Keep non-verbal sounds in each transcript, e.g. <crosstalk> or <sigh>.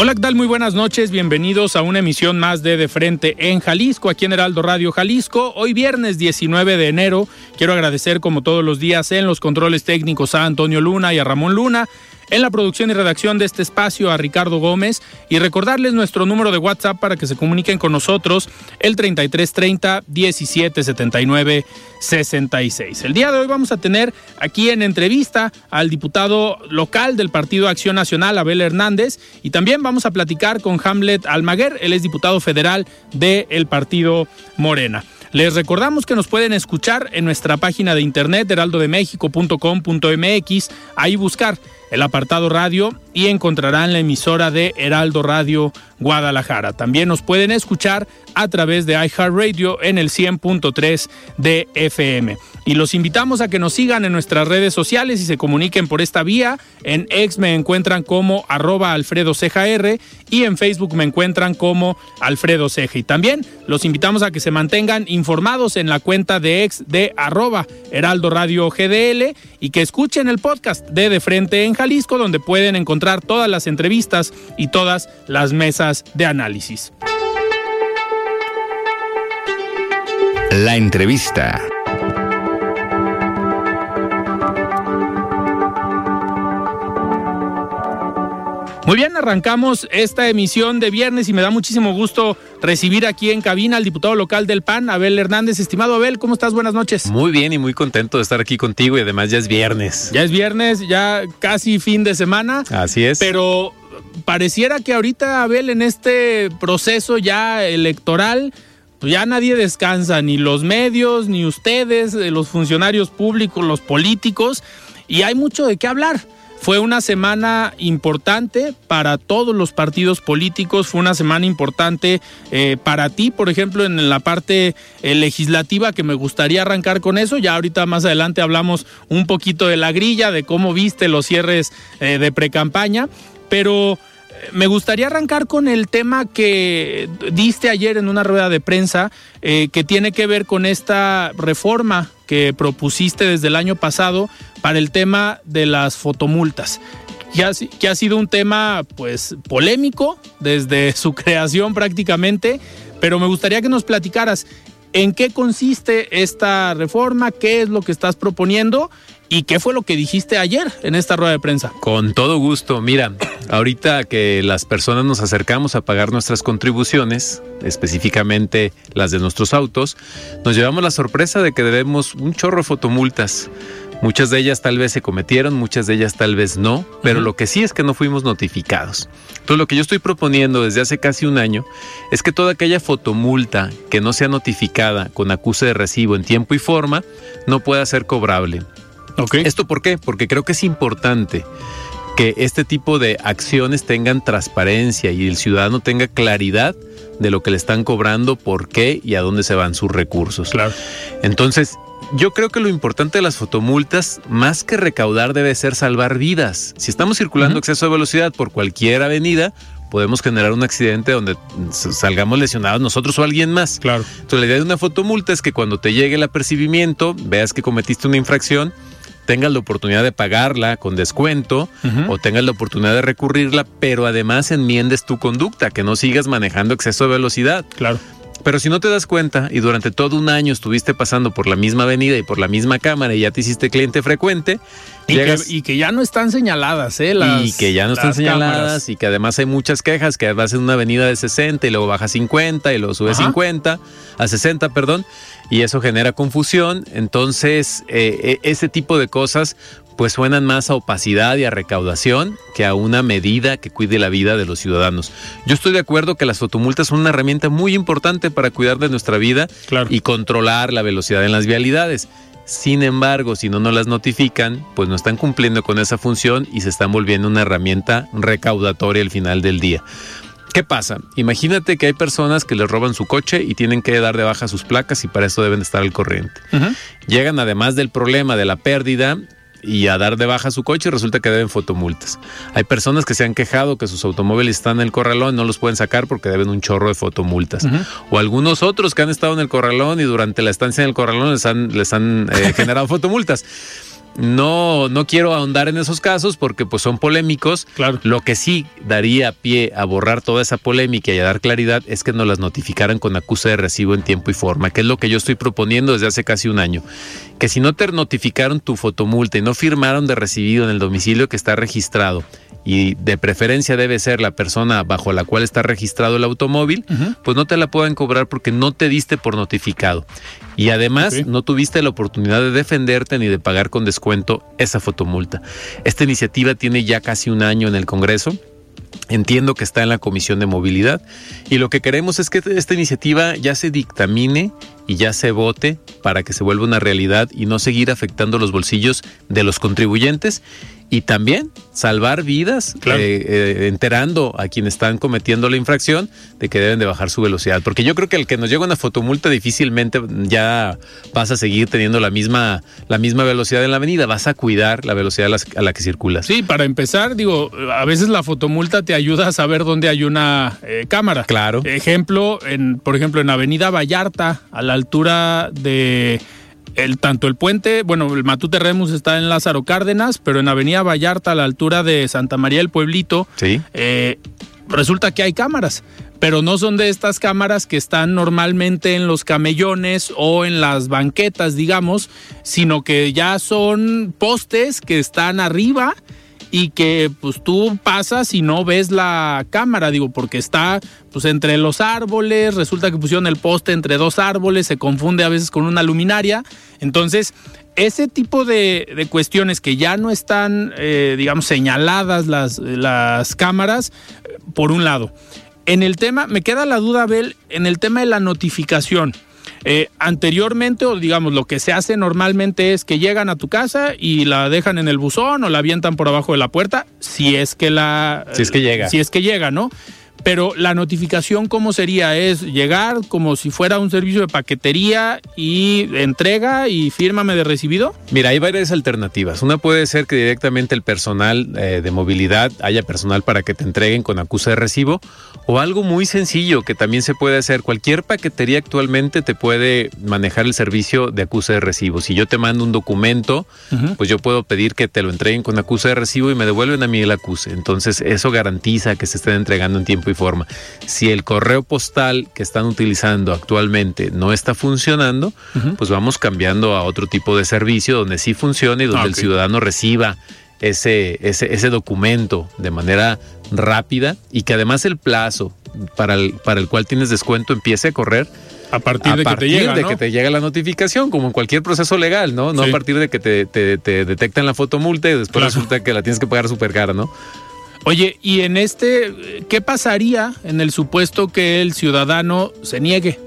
Hola, ¿qué tal? Muy buenas noches. Bienvenidos a una emisión más de De Frente en Jalisco, aquí en Heraldo Radio Jalisco. Hoy viernes 19 de enero. Quiero agradecer como todos los días en los controles técnicos a Antonio Luna y a Ramón Luna. En la producción y redacción de este espacio a Ricardo Gómez y recordarles nuestro número de WhatsApp para que se comuniquen con nosotros el 3330 1779 66. El día de hoy vamos a tener aquí en entrevista al diputado local del Partido Acción Nacional, Abel Hernández, y también vamos a platicar con Hamlet Almaguer, él es diputado federal del Partido Morena. Les recordamos que nos pueden escuchar en nuestra página de internet heraldodemexico.com.mx, ahí buscar el apartado radio y encontrarán la emisora de Heraldo Radio Guadalajara. También nos pueden escuchar a través de iHeartRadio en el 100.3 de FM. Y los invitamos a que nos sigan en nuestras redes sociales y se comuniquen por esta vía. En X me encuentran como arroba Alfredo y en Facebook me encuentran como Alfredo Ceja. Y también los invitamos a que se mantengan informados en la cuenta de X de arroba Heraldo Radio GDL y que escuchen el podcast de De Frente en Jalisco donde pueden encontrar todas las entrevistas y todas las mesas de análisis. La entrevista. Muy bien, arrancamos esta emisión de viernes y me da muchísimo gusto recibir aquí en cabina al diputado local del PAN, Abel Hernández. Estimado Abel, ¿cómo estás? Buenas noches. Muy bien y muy contento de estar aquí contigo y además ya es viernes. Ya es viernes, ya casi fin de semana. Así es. Pero pareciera que ahorita, Abel, en este proceso ya electoral, pues ya nadie descansa, ni los medios, ni ustedes, eh, los funcionarios públicos, los políticos, y hay mucho de qué hablar. Fue una semana importante para todos los partidos políticos, fue una semana importante eh, para ti, por ejemplo, en la parte eh, legislativa, que me gustaría arrancar con eso. Ya ahorita más adelante hablamos un poquito de la grilla, de cómo viste los cierres eh, de precampaña, pero me gustaría arrancar con el tema que diste ayer en una rueda de prensa, que tiene que ver con esta reforma que propusiste desde el año pasado para el tema de las fotomultas. Que ha, que ha sido un tema pues polémico desde <laughs> su creación prácticamente, pero me gustaría que nos platicaras en qué consiste esta reforma, qué es lo que estás proponiendo ¿Y qué fue lo que dijiste ayer en esta rueda de prensa? Con todo gusto. Mira, <clears throat> ahorita que las personas nos acercamos a pagar nuestras contribuciones, específicamente las de nuestros autos, nos llevamos la sorpresa de que debemos un chorro de fotomultas. Muchas de ellas tal vez se cometieron, muchas de ellas tal vez no, pero lo que sí es que no fuimos notificados. Entonces lo que yo estoy proponiendo desde hace casi un año es que toda aquella fotomulta que no sea notificada con acuse de recibo en tiempo y forma no pueda ser cobrable. ¿Esto por qué? Porque creo que es importante que este tipo de acciones tengan transparencia y el ciudadano tenga claridad de lo que le están cobrando, por qué y a dónde se van sus recursos. Claro. Entonces, yo creo que lo importante de las fotomultas, más que recaudar, debe ser salvar vidas. Si estamos circulando exceso de velocidad por cualquier avenida, podemos generar un accidente donde salgamos lesionados nosotros o alguien más. Claro. Entonces, la idea de una fotomulta es que cuando te llegue el apercibimiento, veas que cometiste una infracción, tengas la oportunidad de pagarla con descuento o tengas la oportunidad de recurrirla, pero además enmiendes tu conducta, que no sigas manejando exceso de velocidad. Claro. Pero si no te das cuenta y durante todo un año estuviste pasando por la misma avenida y por la misma cámara y ya te hiciste cliente frecuente, y, que, ya no están señaladas, ¿eh? y que ya no están señaladas y que además hay muchas quejas que vas en una avenida de 60 y luego baja 50 y luego sube 50 a 60, perdón, y eso genera confusión. Entonces, eh, eh, ese tipo de cosas pues suenan más a opacidad y a recaudación que a una medida que cuide la vida de los ciudadanos. Yo estoy de acuerdo que las fotomultas son una herramienta muy importante para cuidar de nuestra vida y controlar la velocidad en las vialidades. Sin embargo, si no nos las notifican, pues no están cumpliendo con esa función y se están volviendo una herramienta recaudatoria al final del día. ¿Qué pasa? Imagínate que hay personas que les roban su coche y tienen que dar de baja sus placas y para eso deben estar al corriente. Llegan además del problema de la pérdida, y a dar de baja su coche y resulta que deben fotomultas. Hay personas que se han quejado que sus automóviles están en el corralón y no los pueden sacar porque deben un chorro de fotomultas. O algunos otros que han estado en el corralón y durante la estancia en el corralón les han, les han eh, <laughs> generado fotomultas. No, no quiero ahondar en esos casos porque pues son polémicos. Claro. Lo que sí daría pie a borrar toda esa polémica y a dar claridad es que nos las notificaran con acuse de recibo en tiempo y forma, que es lo que yo estoy proponiendo desde hace casi un año. Que si no te notificaron tu fotomulta y no firmaron de recibido en el domicilio que está registrado y de preferencia debe ser la persona bajo la cual está registrado el automóvil, pues no te la pueden cobrar porque no te diste por notificado. Y además no tuviste la oportunidad de defenderte ni de pagar con descuento esa fotomulta. Esta iniciativa tiene ya casi un año en el Congreso. Entiendo que está en la Comisión de Movilidad y lo que queremos es que esta iniciativa ya se dictamine y ya se vote para que se vuelva una realidad y no seguir afectando los bolsillos de los contribuyentes y también salvar vidas, eh, eh, enterando a quienes están cometiendo la infracción de que deben de bajar su velocidad. Porque yo creo que el que nos llega una fotomulta difícilmente ya vas a seguir teniendo la misma, la misma velocidad en la avenida, vas a cuidar la velocidad a la, que circulas. Sí, para empezar, digo, a veces la fotomulta te ayuda a saber dónde hay una eh, cámara. Claro. Ejemplo, en, por ejemplo, en Avenida Vallarta, a la altura de el, tanto el puente, bueno, el Matute Remus está en Lázaro Cárdenas, pero en Avenida Vallarta, a la altura de Santa María del Pueblito, eh, resulta que hay cámaras, pero no son de estas cámaras que están normalmente en los camellones o en las banquetas, digamos, sino que ya son postes que están arriba y que pues tú pasas y no ves la cámara, digo, porque está pues entre los árboles, resulta que pusieron el poste entre dos árboles, se confunde a veces con una luminaria, entonces ese tipo de, cuestiones que ya no están, eh, digamos, señaladas las, las cámaras, por un lado. En el tema, me queda la duda, Abel, en el tema de la notificación. Eh, anteriormente, o digamos, lo que se hace normalmente es que llegan a tu casa y la dejan en el buzón o la avientan por abajo de la puerta, si es que la. Si es que llega. Si es que llega, ¿no? Pero la notificación, ¿cómo sería? Es llegar como si fuera un servicio de paquetería y entrega y fírmame de recibido. Mira, hay varias alternativas. Una puede ser que directamente el personal eh, de movilidad haya personal para que te entreguen con acusa de recibo o algo muy sencillo que también se puede hacer. Cualquier paquetería actualmente te puede manejar el servicio de acusa de recibo. Si yo te mando un documento, pues yo puedo pedir que te lo entreguen con acusa de recibo y me devuelven a mí el acuse. Entonces eso garantiza que se estén entregando en tiempo y forma. Si el correo postal que están utilizando actualmente no está funcionando, pues vamos cambiando a otro tipo de servicio donde sí funcione y donde ah, el ciudadano reciba ese, ese, ese documento de manera rápida y que además el plazo para el, para el cual tienes descuento empiece a correr a partir, de, que te, llega, de que te llega la notificación, como en cualquier proceso legal, ¿no? No a partir de que te, te, te detectan la fotomulta y después resulta que la tienes que pagar súper cara, ¿no? Oye, y en este, ¿qué pasaría en el supuesto que el ciudadano se niegue?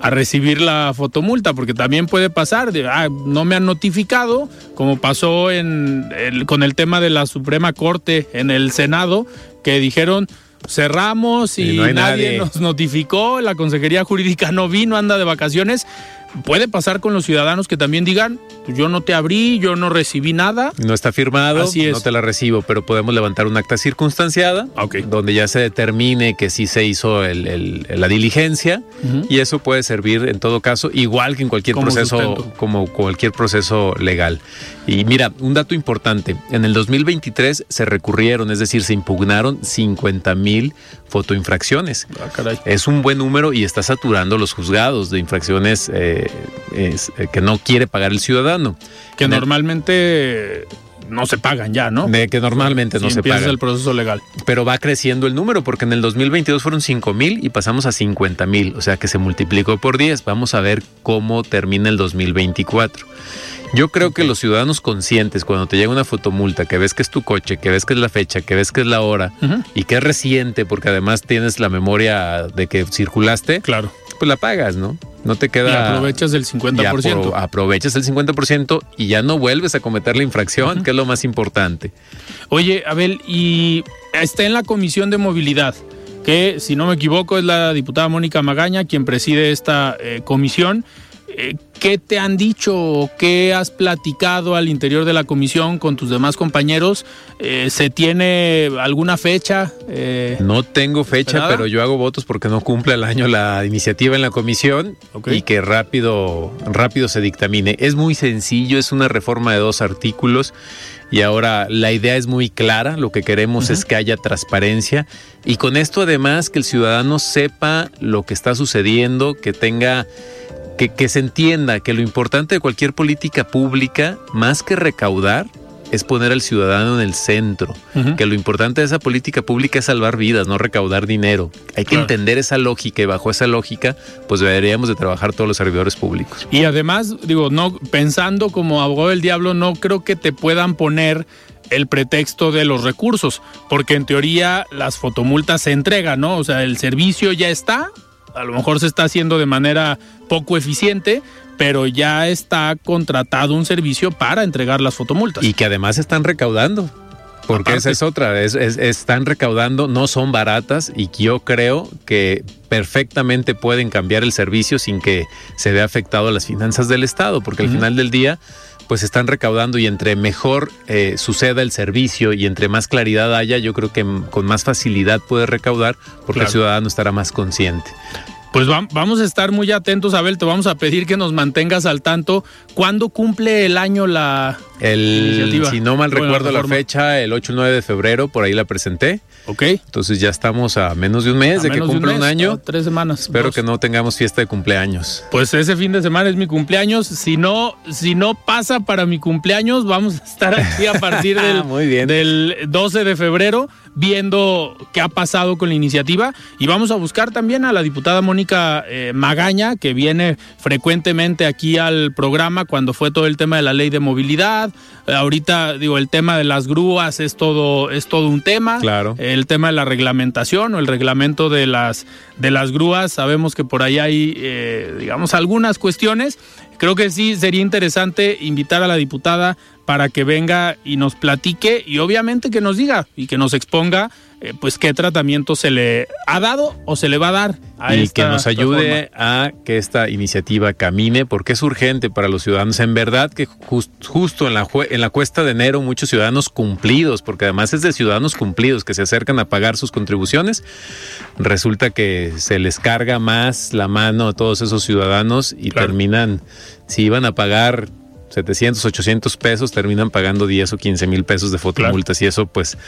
a recibir la fotomulta, porque también puede pasar, de, ah, no me han notificado, como pasó en con el tema de la Suprema Corte en el Senado, que dijeron cerramos y, nadie, nos notificó, la Consejería Jurídica no vino, anda de vacaciones, puede pasar con los ciudadanos que también digan, pues yo no te abrí, yo no recibí nada. No está firmado, Así es. no te la recibo, pero podemos levantar un acta circunstanciada donde ya se determine que sí se hizo el- el- la diligencia y eso puede servir en todo caso igual que en cualquier Como proceso sustento. como cualquier proceso legal. Y mira, un dato importante, en el 2023 se recurrieron, es decir, se impugnaron 50 mil fotoinfracciones. Ah, caray. Es un buen número y está saturando los juzgados de infracciones eh, es, eh, que no quiere pagar el ciudadano. Que En el- normalmente no se pagan ya, ¿no? de que normalmente no se pagan. el proceso legal. Pero va creciendo el número porque en el 2022 fueron 5 mil y pasamos a 50 mil, o sea que se multiplicó por 10. Vamos a ver cómo termina el 2024. Yo creo que los ciudadanos conscientes, cuando te llega una fotomulta, que ves que es tu coche, que ves que es la fecha, que ves que es la hora y que es reciente porque además tienes la memoria de que circulaste, Claro. pues la pagas, ¿no? No te Y queda... aprovechas el y 50%. apro- aprovechas el 50% y ya no vuelves a cometer la infracción, que es lo más importante. Oye, Abel, y está en la Comisión de Movilidad, que si no me equivoco es la diputada Mónica Magaña quien preside esta eh, comisión. Eh, ¿Qué te han dicho o qué has platicado al interior de la comisión con tus demás compañeros? Eh, ¿Se tiene alguna fecha? Eh, No tengo fecha, pero yo hago votos porque no cumple el año la iniciativa en la comisión y que rápido, rápido se dictamine. Es muy sencillo, es una reforma de dos artículos y ahora la idea es muy clara. Lo que queremos es que haya transparencia y con esto además que el ciudadano sepa lo que está sucediendo, que tenga que, que se entienda que lo importante de cualquier política pública, más que recaudar, es poner al ciudadano en el centro. Que lo importante de esa política pública es salvar vidas, no recaudar dinero. Hay que Claro. entender esa lógica y bajo esa lógica, pues deberíamos de trabajar todos los servidores públicos. Y además, digo, no pensando como abogado del diablo, no creo que te puedan poner el pretexto de los recursos, porque en teoría las fotomultas se entregan, ¿no? O sea, el servicio ya está, a lo mejor se está haciendo de manera poco eficiente, pero ya está contratado un servicio para entregar las fotomultas. Y que además están recaudando. Porque Aparte. esa es otra, es- es- están recaudando, no son baratas y yo creo que perfectamente pueden cambiar el servicio sin que se vea afectado a las finanzas del Estado, porque al final del día pues están recaudando y entre mejor eh, suceda el servicio y entre más claridad haya, yo creo que con más facilidad puede recaudar porque Claro. el ciudadano estará más consciente. Pues va- vamos a estar muy atentos, Abel, te vamos a pedir que nos mantengas al tanto. ¿Cuándo cumple el año la El, iniciativa? si no mal Bueno, recuerdo la fecha, el 8 o 9 de febrero, por ahí la presenté. ¿Ok? Entonces ya estamos a menos de un mes A de que cumpla un, mes, año. Tres semanas. Espero dos. que no tengamos fiesta de cumpleaños. Pues ese fin de semana es mi cumpleaños. Si no, si no pasa para mi cumpleaños, vamos a estar aquí a <laughs> partir del, Muy bien. del 12 de febrero viendo qué ha pasado con la iniciativa y vamos a buscar también a la diputada Mónica eh, Magaña, que viene frecuentemente aquí al programa cuando fue todo el tema de la ley de movilidad. Eh, ahorita, digo, el tema de las grúas es todo, es todo un tema. Claro. El tema de la reglamentación o el reglamento de las, de las grúas, sabemos que por ahí hay, eh, digamos, algunas cuestiones. Creo que sí sería interesante invitar a la diputada para que venga y nos platique y obviamente que nos diga y que nos exponga eh, pues qué tratamiento se le ha dado o se le va a dar a y esta que nos ayude a que esta iniciativa camine, porque es urgente para los ciudadanos. En verdad que jus- justo en la, en la cuesta de enero muchos ciudadanos cumplidos, porque además es de ciudadanos cumplidos que se acercan a pagar sus contribuciones, resulta que se les carga más la mano a todos esos ciudadanos y Claro. terminan, si iban a pagar 700, 800 pesos, terminan pagando 10 o 15 mil pesos de fotomultas y eso pues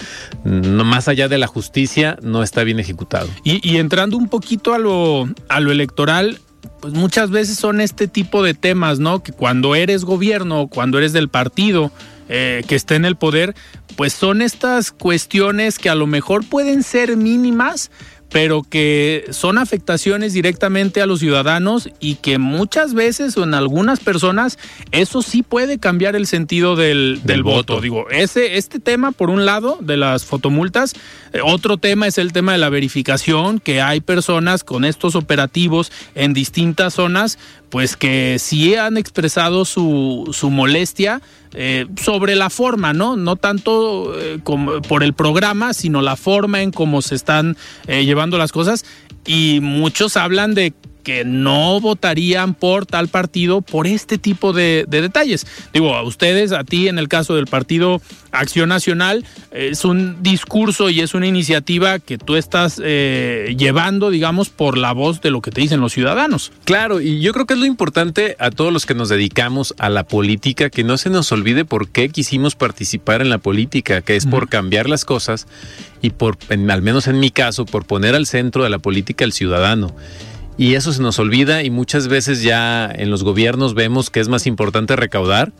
no más allá de la justicia no está bien ejecutado. Y, y entrando un poquito a lo, a lo electoral, pues muchas veces son este tipo de temas, ¿no? Que cuando eres gobierno, cuando eres del partido eh, que esté en el poder, pues son estas cuestiones que a lo mejor pueden ser mínimas, pero que son afectaciones directamente a los ciudadanos y que muchas veces o en algunas personas eso sí puede cambiar el sentido del, del Del voto. voto. Digo, ese, este tema, por un lado, de las fotomultas, eh, otro tema es el tema de la verificación, que hay personas con estos operativos en distintas zonas, pues que sí han expresado su, su molestia eh, sobre la forma, ¿no? No tanto eh, como por el programa, sino la forma en cómo se están eh, llevando las cosas. Y muchos hablan de que no votarían por tal partido por este tipo de, detalles. Digo, a ustedes, a ti en el caso del partido Acción Nacional, es un discurso y es una iniciativa que tú estás eh, llevando, digamos, por la voz de lo que te dicen los ciudadanos. Claro, y yo creo que es lo importante a todos los que nos dedicamos a la política, que no se nos olvide por qué quisimos participar en la política, que es por cambiar las cosas y por, al menos en mi caso, por poner al centro de la política al ciudadano. Y eso se nos olvida y muchas veces ya en los gobiernos vemos que es más importante recaudar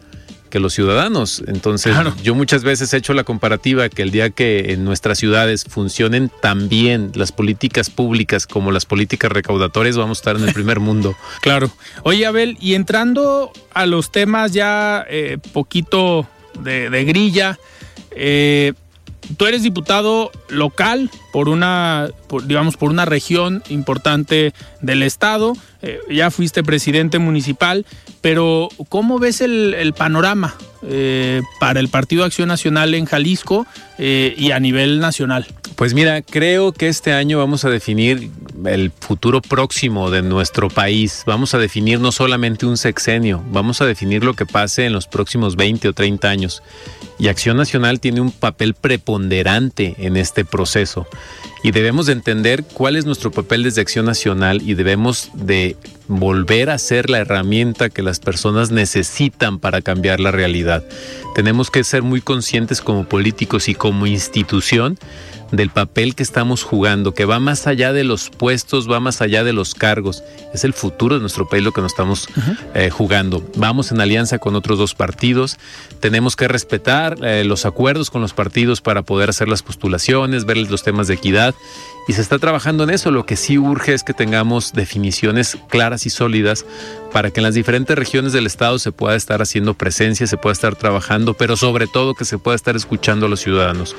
que los ciudadanos. Entonces, yo muchas veces he hecho la comparativa que el día que en nuestras ciudades funcionen tan bien las políticas públicas como las políticas recaudatorias, vamos a estar en el primer <laughs> mundo. Claro. Oye, Abel, y entrando a los temas ya eh, poquito de, de grilla, eh, tú eres diputado local por una, digamos, por una región importante del estado, eh, ya fuiste presidente municipal, pero ¿cómo ves el, panorama eh, para el Partido Acción Nacional en Jalisco eh, y a nivel nacional? Pues mira, creo que este año vamos a definir el futuro próximo de nuestro país. Vamos a definir no solamente un sexenio, vamos a definir lo que pase en los próximos 20 o 30 años. Y Acción Nacional tiene un papel preponderante en este proceso. Y debemos de entender cuál es nuestro papel desde Acción Nacional y debemos de volver a ser la herramienta que las personas necesitan para cambiar la realidad. Tenemos que ser muy conscientes como políticos y como institución del papel que estamos jugando, que va más allá de los puestos, va más allá de los cargos. Es el futuro de nuestro país lo que nos estamos eh, jugando. Vamos en alianza con otros dos partidos. Tenemos que respetar eh, los acuerdos con los partidos para poder hacer las postulaciones, ver los temas de equidad. Y se está trabajando en eso. Lo que sí urge es que tengamos definiciones claras y sólidas para que en las diferentes regiones del Estado se pueda estar haciendo presencia, se pueda estar trabajando, pero sobre todo que se pueda estar escuchando a los ciudadanos.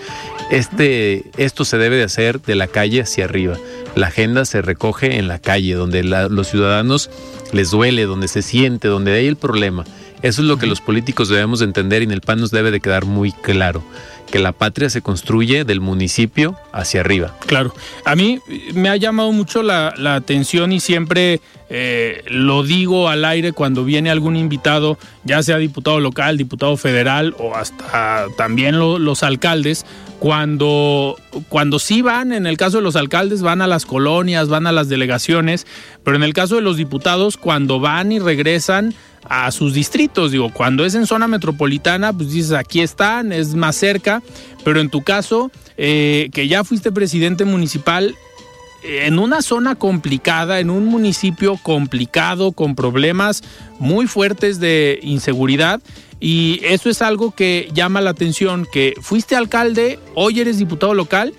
Este, esto se debe de hacer de la calle hacia arriba. La agenda se recoge en la calle, donde los ciudadanos les duele, donde se siente, donde hay el problema. Eso es lo que los políticos debemos de entender y en el PAN nos debe de quedar muy claro que la patria se construye del municipio hacia arriba. Claro, a mí me ha llamado mucho la, atención y siempre eh, lo digo al aire cuando viene algún invitado, ya sea diputado local, diputado federal o hasta también los alcaldes, cuando, cuando sí van, en el caso de los alcaldes, van a las colonias, van a las delegaciones, pero en el caso de los diputados, cuando van y regresan, a sus distritos. Digo, cuando es en zona metropolitana, pues dices, aquí están, es más cerca, pero en tu caso, eh, que ya fuiste presidente municipal, en una zona complicada, en un municipio complicado, con problemas muy fuertes de inseguridad. Y eso es algo que llama la atención, que fuiste alcalde, hoy eres diputado local,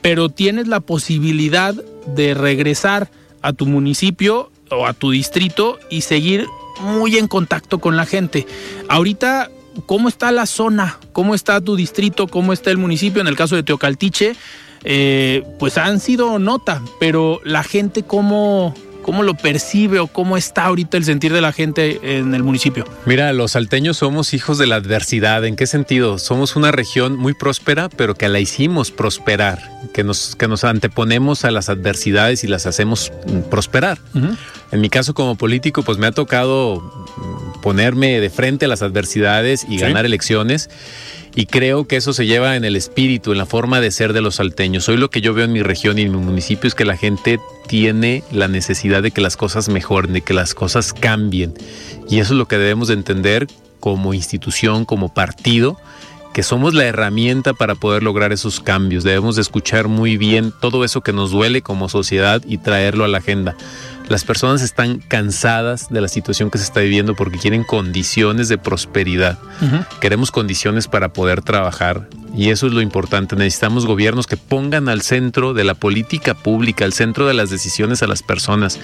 pero tienes la posibilidad de regresar a tu municipio o a tu distrito y seguir muy en contacto con la gente. Ahorita, ¿cómo está la zona? ¿Cómo está tu distrito? ¿Cómo está el municipio? En el caso de Teocaltiche, eh, pues han sido nota, pero la gente, ¿cómo, ¿Cómo lo percibe o cómo está ahorita el sentir de la gente en el municipio? Mira, los salteños somos hijos de la adversidad. ¿En qué sentido? Somos una región muy próspera, pero que la hicimos prosperar, que nos, que nos anteponemos a las adversidades y las hacemos mm, prosperar. En mi caso como político, pues me ha tocado mm, ponerme de frente a las adversidades y ganar elecciones. Y creo que eso se lleva en el espíritu, en la forma de ser de los salteños. Hoy lo que yo veo en mi región y en mi municipio es que la gente tiene la necesidad de que las cosas mejoren, de que las cosas cambien. Y eso es lo que debemos de entender como institución, como partido, que somos la herramienta para poder lograr esos cambios. Debemos de escuchar muy bien todo eso que nos duele como sociedad y traerlo a la agenda. Las personas están cansadas de la situación que se está viviendo porque quieren condiciones de prosperidad. Queremos condiciones para poder trabajar y eso es lo importante. Necesitamos gobiernos que pongan al centro de la política pública, al centro de las decisiones a las personas.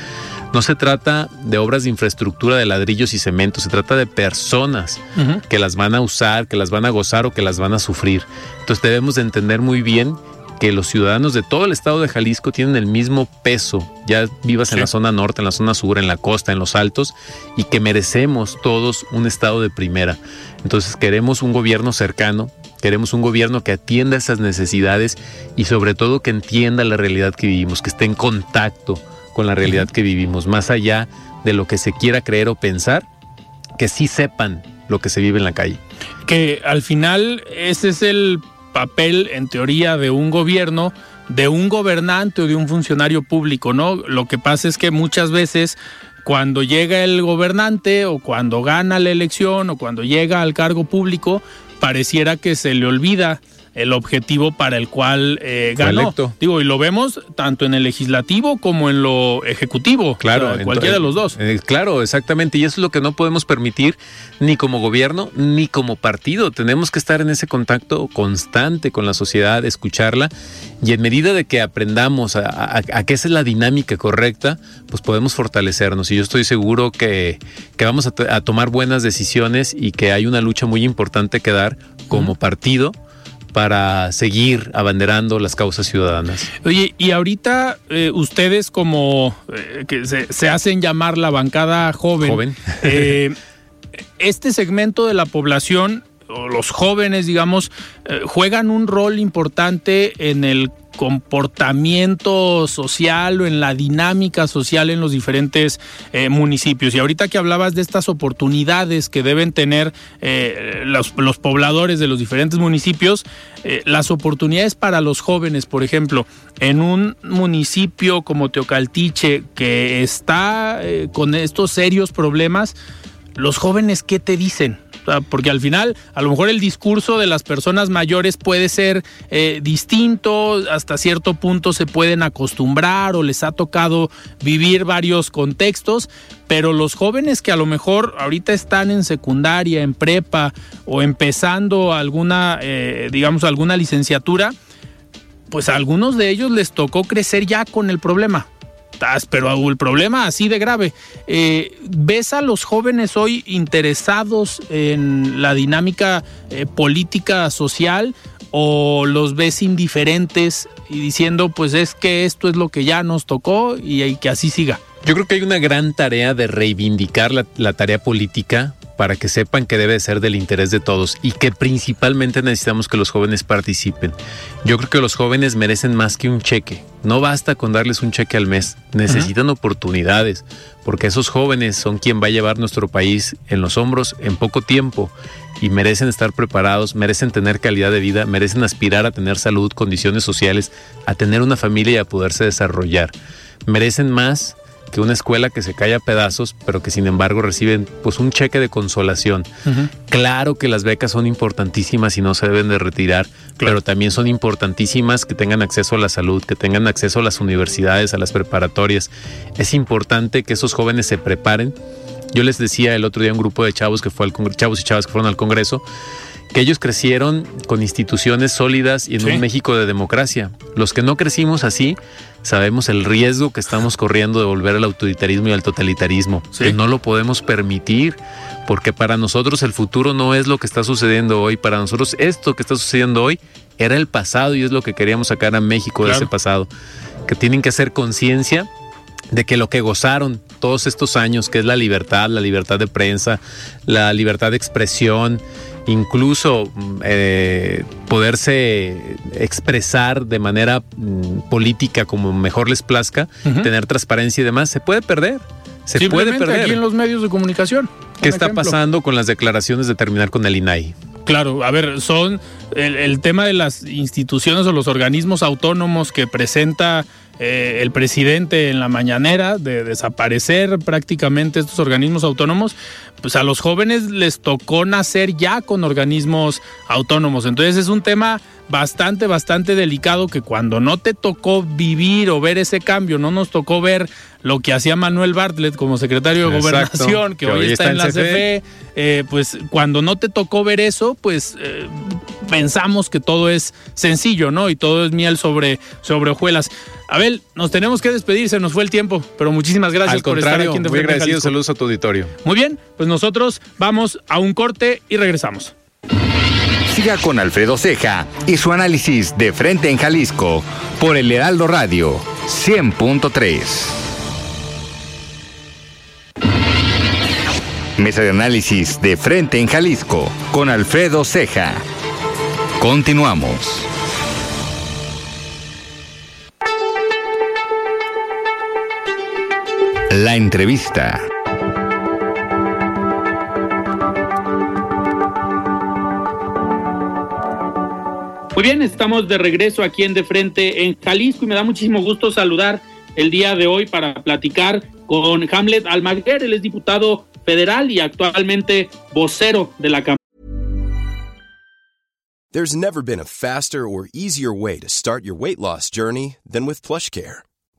No se trata de obras de infraestructura de ladrillos y cemento, se trata de personas que las van a usar, que las van a gozar o que las van a sufrir. Entonces debemos de entender muy bien que los ciudadanos de todo el estado de Jalisco tienen el mismo peso, ya vivas en la zona norte, en la zona sur, en la costa, en los altos, y que merecemos todos un estado de primera. Entonces queremos un gobierno cercano, queremos un gobierno que atienda esas necesidades y sobre todo que entienda la realidad que vivimos, que esté en contacto con la realidad que vivimos, más allá de lo que se quiera creer o pensar, que sí sepan lo que se vive en la calle. Que al final ese es el papel, en teoría, de un gobierno, de un gobernante o de un funcionario público, ¿no? Lo que pasa es que muchas veces cuando llega el gobernante o cuando gana la elección o cuando llega al cargo público, pareciera que se le olvida el objetivo para el cual eh, ganó. Digo, y lo vemos tanto en el legislativo como en lo ejecutivo. Claro, cualquiera de los dos. Eh, claro, exactamente. Y eso es lo que no podemos permitir ni como gobierno ni como partido. Tenemos que estar en ese contacto constante con la sociedad, escucharla. Y en medida de que aprendamos a, que esa es la dinámica correcta, pues podemos fortalecernos. Y yo estoy seguro que, vamos a, tomar buenas decisiones y que hay una lucha muy importante que dar como partido para seguir abanderando las causas ciudadanas. Oye, y ahorita eh, ustedes como eh, que se, hacen llamar la bancada joven, eh, <laughs> este segmento de la población o los jóvenes, digamos, juegan un rol importante en el comportamiento social o en la dinámica social en los diferentes eh, municipios. Y ahorita que hablabas de estas oportunidades que deben tener eh, los, pobladores de los diferentes municipios, eh, las oportunidades para los jóvenes, por ejemplo, en un municipio como Teocaltiche que está con estos serios problemas, los jóvenes, ¿qué te dicen? Porque al final, a lo mejor el discurso de las personas mayores puede ser eh, distinto, hasta cierto punto se pueden acostumbrar o les ha tocado vivir varios contextos, pero los jóvenes que a lo mejor ahorita están en secundaria, en prepa o empezando alguna, eh, digamos, alguna licenciatura, pues a algunos de ellos les tocó crecer ya con el problema pero el problema así de grave. Eh, ¿Ves a los jóvenes hoy interesados en la dinámica eh, política social o los ves indiferentes y diciendo pues es que esto es lo que ya nos tocó y, que así siga? Yo creo que hay una gran tarea de reivindicar la tarea política para que sepan que debe ser del interés de todos y que principalmente necesitamos que los jóvenes participen. Yo creo que los jóvenes merecen más que un cheque. No basta con darles un cheque al mes, necesitan oportunidades, porque esos jóvenes son quien va a llevar nuestro país en los hombros en poco tiempo y merecen estar preparados, merecen tener calidad de vida, merecen aspirar a tener salud, condiciones sociales, a tener una familia y a poderse desarrollar. Merecen más que una escuela que se cae a pedazos, pero que sin embargo reciben pues un cheque de consolación. Claro que las becas son importantísimas y no se deben de retirar, pero también son importantísimas que tengan acceso a la salud, que tengan acceso a las universidades, a las preparatorias. Es importante que esos jóvenes se preparen. Yo les decía el otro día a un grupo de chavos que fue al chavos y chavas que fueron al Congreso que ellos crecieron con instituciones sólidas y en un México de democracia. Los que no crecimos así, sabemos el riesgo que estamos corriendo de volver al autoritarismo y al totalitarismo, que no lo podemos permitir, porque para nosotros el futuro no es lo que está sucediendo hoy, para nosotros esto que está sucediendo hoy era el pasado y es lo que queríamos sacar a México de ese pasado, que tienen que hacer conciencia de que lo que gozaron todos estos años, que es la libertad, la libertad de prensa, la libertad de expresión, incluso mm, eh, poderse expresar de manera mm, política como mejor les plazca, tener transparencia y demás, se puede perder. Se puede perder. aquí en los medios de comunicación. ¿Qué está pasando con las declaraciones de terminar con el INAI? Claro, a ver, son el, tema de las instituciones o los organismos autónomos que presenta eh, el presidente en la mañanera de desaparecer prácticamente estos organismos autónomos, pues a los jóvenes les tocó nacer ya con organismos autónomos. Entonces es un tema bastante, bastante delicado que cuando no te tocó vivir o ver ese cambio, no nos tocó ver lo que hacía Manuel Bartlett como secretario de Gobernación, que, hoy está, en la CFE, eh, pues cuando no te tocó ver eso, pues eh, pensamos que todo es sencillo, ¿no? Y todo es miel sobre, sobre hojuelas. Abel, nos tenemos que despedir, se nos fue el tiempo, pero muchísimas gracias por estar aquí en De Muy agradecido, saludos a tu auditorio. Muy bien, pues nosotros vamos a un corte y regresamos. Siga con Alfredo Ceja y su análisis de frente en Jalisco por el Heraldo Radio 100.3. Mesa de análisis de frente en Jalisco con Alfredo Ceja. Continuamos. La entrevista. Muy bien, estamos de regreso aquí en De Frente en Jalisco y me da muchísimo gusto saludar el día de hoy para platicar con Hamlet Almaguer, él es diputado federal y actualmente vocero de la Cámara. There's never been a faster or easier way to start your weight loss journey than with PlushCare.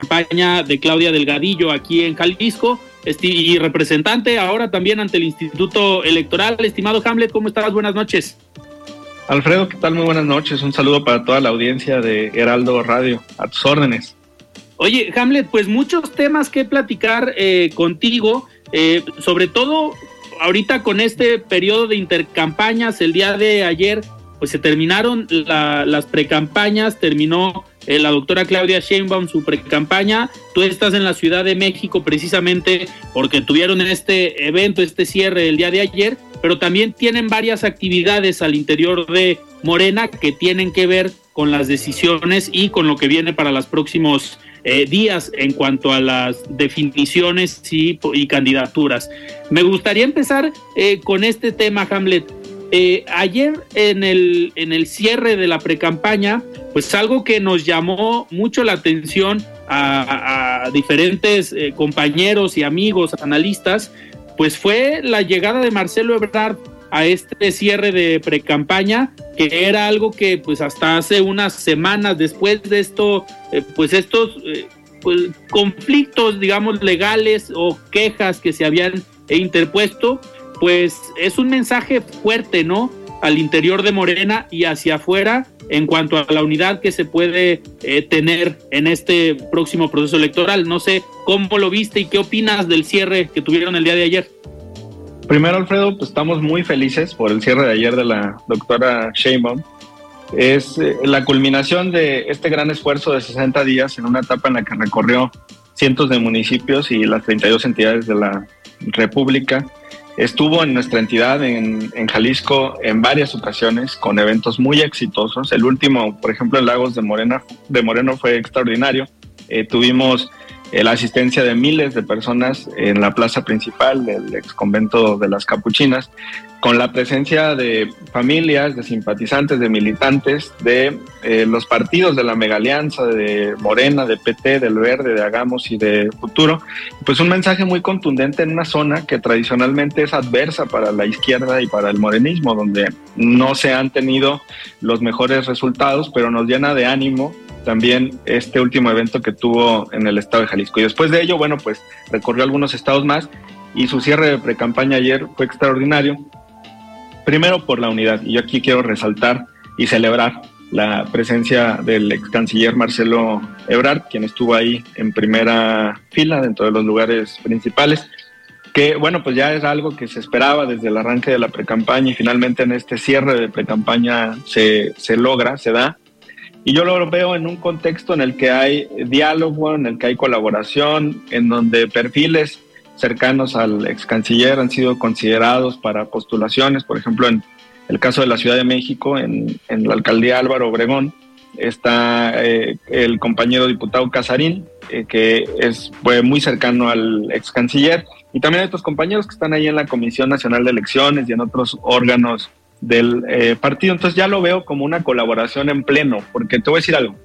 Campaña de Claudia Delgadillo aquí en Jalisco y representante ahora también ante el Instituto Electoral. Estimado Hamlet, ¿cómo estás? Buenas noches. Alfredo, ¿qué tal? Muy buenas noches. Un saludo para toda la audiencia de Heraldo Radio. A tus órdenes. Oye, Hamlet, pues muchos temas que platicar eh, contigo, eh, sobre todo ahorita con este periodo de intercampañas, el día de ayer, pues se terminaron la- las precampañas, terminó eh, la doctora Claudia Sheinbaum su precampaña, tú estás en la Ciudad de México precisamente porque tuvieron este evento, este cierre el día de ayer, pero también tienen varias actividades al interior de Morena que tienen que ver con las decisiones y con lo que viene para los próximos eh, días en cuanto a las definiciones y, candidaturas. Me gustaría empezar eh, con este tema, Hamlet. Eh, ayer en el, en el cierre de la precampaña, pues algo que nos llamó mucho la atención a, diferentes eh, compañeros y amigos analistas, pues fue la llegada de Marcelo Ebrard a este cierre de precampaña, que era algo que pues hasta hace unas semanas después de esto, eh, pues estos pues, conflictos, digamos, legales o quejas que se habían interpuesto, pues es un mensaje fuerte, ¿no? Al interior de Morena y hacia afuera en cuanto a la unidad que se puede eh, tener en este próximo proceso electoral. No sé cómo lo viste y qué opinas del cierre que tuvieron el día de ayer. Primero, Alfredo, pues estamos muy felices por el cierre de ayer de la doctora Sheinbaum. Es eh, la culminación de este gran esfuerzo de 60 días en una etapa en la que recorrió cientos de municipios y las 32 entidades de la República. Estuvo en nuestra entidad, en, Jalisco, en varias ocasiones con eventos muy exitosos. El último, por ejemplo, en Lagos de, Morena, de Moreno fue extraordinario. Eh, tuvimos la asistencia de miles de personas en la plaza principal del ex convento de las Capuchinas, con la presencia de familias, de simpatizantes, de militantes, de eh, los partidos de la Mega Alianza, de Morena, de PT, del Verde, de Hagamos y de Futuro. Pues un mensaje muy contundente en una zona que tradicionalmente es adversa para la izquierda y para el morenismo, donde no se han tenido los mejores resultados, pero nos llena de ánimo también este último evento que tuvo en el estado de Jalisco. Y después de ello, bueno, pues recorrió algunos estados más y su cierre de precampaña ayer fue extraordinario. Primero por la unidad, y yo aquí quiero resaltar y celebrar la presencia del ex canciller Marcelo Ebrard, quien estuvo ahí en primera fila dentro de los lugares principales, que bueno, pues ya es algo que se esperaba desde el arranque de la precampaña y finalmente en este cierre de precampaña se, se logra, se da. Y yo lo veo en un contexto en el que hay diálogo, en el que hay colaboración, en donde perfiles cercanos al ex canciller han sido considerados para postulaciones, por ejemplo, en el caso de la Ciudad de México, en, en la alcaldía Álvaro Obregón, está eh, el compañero diputado Casarín, eh, que es fue muy cercano al ex canciller, y también hay otros compañeros que están ahí en la Comisión Nacional de Elecciones y en otros órganos del eh, partido. Entonces ya lo veo como una colaboración en pleno, porque te voy a decir algo.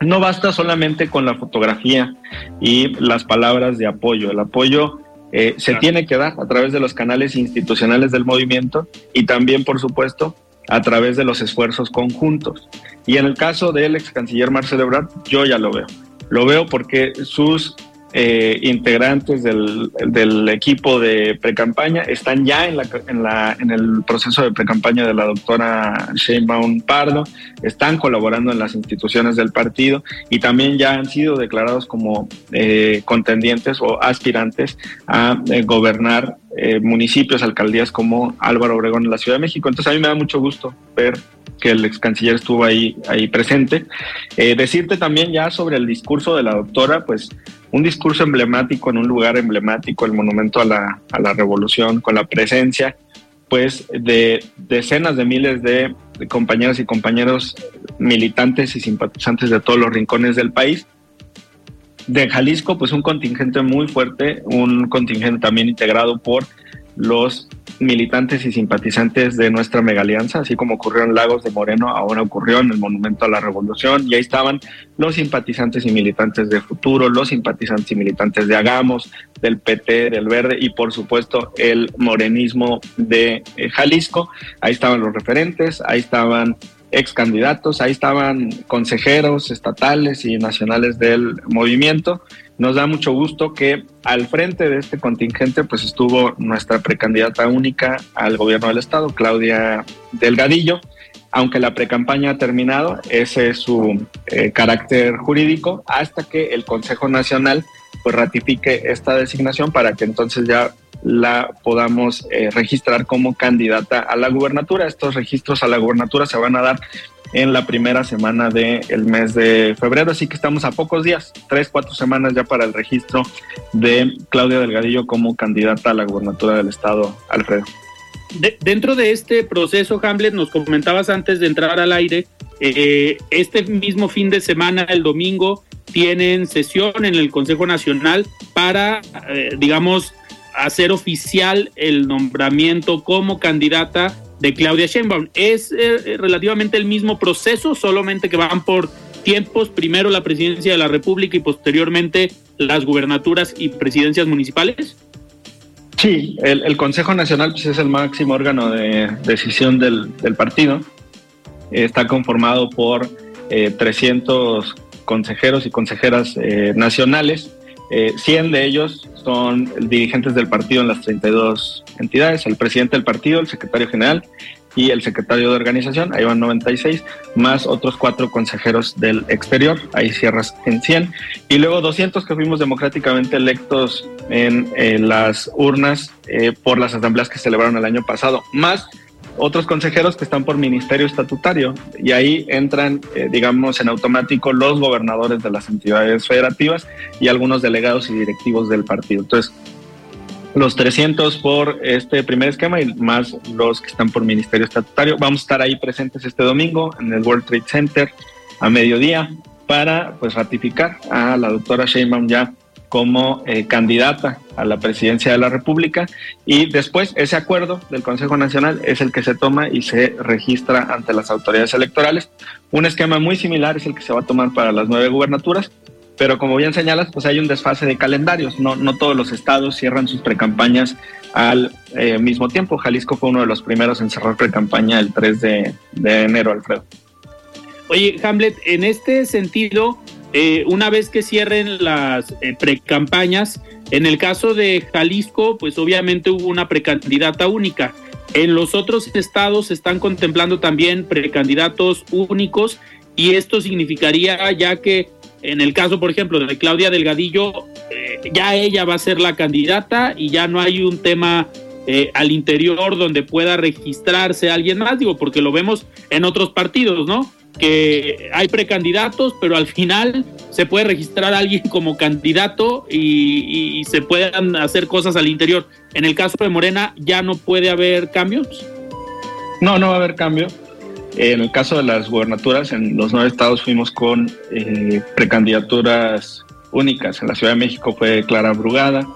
No basta solamente con la fotografía y las palabras de apoyo. El apoyo eh, se tiene que dar a través de los canales institucionales del movimiento y también, por supuesto, a través de los esfuerzos conjuntos. Y en el caso del ex canciller Marcelo Ebrard, yo ya lo veo. Lo veo porque sus eh, integrantes del, equipo de precampaña están ya en, la, en, la, en el proceso de precampaña de la doctora Sheinbaum Pardo, están colaborando en las instituciones del partido y también ya han sido declarados como eh, contendientes o aspirantes a eh, gobernar eh, municipios, alcaldías como Álvaro Obregón en la Ciudad de México. Entonces a mí me da mucho gusto ver que el ex canciller estuvo ahí, ahí presente. Eh, decirte también ya sobre el discurso de la doctora, pues un discurso emblemático en un lugar emblemático, el monumento a la, a la revolución, con la presencia pues de decenas de miles de, compañeras y compañeros militantes y simpatizantes de todos los rincones del país. De Jalisco, pues un contingente muy fuerte, un contingente también integrado por los militantes y simpatizantes de nuestra mega alianza, así como ocurrió en Lagos de Moreno, ahora ocurrió en el Monumento a la Revolución, y ahí estaban los simpatizantes y militantes de Futuro, los simpatizantes y militantes de Hagamos, del PT, del Verde y por supuesto el morenismo de eh, Jalisco. Ahí estaban los referentes, ahí estaban ex candidatos, ahí estaban consejeros estatales y nacionales del movimiento. Nos da mucho gusto que al frente de este contingente pues estuvo nuestra precandidata única al gobierno del estado, Claudia Delgadillo. Aunque la precampaña ha terminado, ese es su eh, carácter jurídico hasta que el Consejo Nacional pues ratifique esta designación para que entonces ya la podamos eh, registrar como candidata a la gubernatura. Estos registros a la gubernatura se van a dar en la primera semana del mes de febrero, así que estamos a pocos días, tres, cuatro semanas ya para el registro de Claudia Delgadillo como candidata a la gubernatura del estado, Alfredo. De, dentro de este proceso, Hamlet, nos comentabas antes de entrar al aire, eh, este mismo fin de semana, el domingo, tienen sesión en el Consejo Nacional para, eh, digamos, hacer oficial el nombramiento como candidata de Claudia Sheinbaum. Es eh, relativamente el mismo proceso, solamente que van por tiempos, primero la presidencia de la República y posteriormente las gubernaturas y presidencias municipales. Sí, el, Consejo Nacional pues, es el máximo órgano de decisión del, del partido. Está conformado por eh, 300 consejeros y consejeras eh, nacionales. Eh, 100 de ellos son dirigentes del partido en las 32 entidades, el presidente del partido, el secretario general y el secretario de organización, ahí van 96, más otros cuatro consejeros del exterior, ahí cierras en 100, y luego 200 que fuimos democráticamente electos en eh, las urnas eh, por las asambleas que celebraron el año pasado, más otros consejeros que están por ministerio estatutario y ahí entran, eh, digamos, en automático los gobernadores de las entidades federativas y algunos delegados y directivos del partido. Entonces, los 300 por este primer esquema y más los que están por ministerio estatutario. Vamos a estar ahí presentes este domingo en el World Trade Center a mediodía para pues ratificar a la doctora Sheinbaum ya como eh, candidata a la presidencia de la República y después ese acuerdo del Consejo Nacional es el que se toma y se registra ante las autoridades electorales. Un esquema muy similar es el que se va a tomar para las nueve gubernaturas, pero como bien señalas, pues hay un desfase de calendarios. No, no todos los estados cierran sus precampañas al eh, mismo tiempo. Jalisco fue uno de los primeros en cerrar precampaña el 3 de, de enero, Alfredo. Oye, Hamlet, en este sentido, eh, una vez que cierren las eh, precampañas, en el caso de Jalisco, pues obviamente hubo una precandidata única. En los otros estados se están contemplando también precandidatos únicos y esto significaría ya que en el caso, por ejemplo, de Claudia Delgadillo, eh, ya ella va a ser la candidata y ya no hay un tema eh, al interior donde pueda registrarse alguien más, digo, porque lo vemos en otros partidos, ¿no? Que hay precandidatos, pero al final se puede registrar a alguien como candidato y, y, se pueden hacer cosas al interior. En el caso de Morena, ¿ya no puede haber cambios? No, no va a haber cambio. En el caso de las gubernaturas, en los nueve estados fuimos con eh, precandidaturas únicas. En la Ciudad de México fue Clara Brugada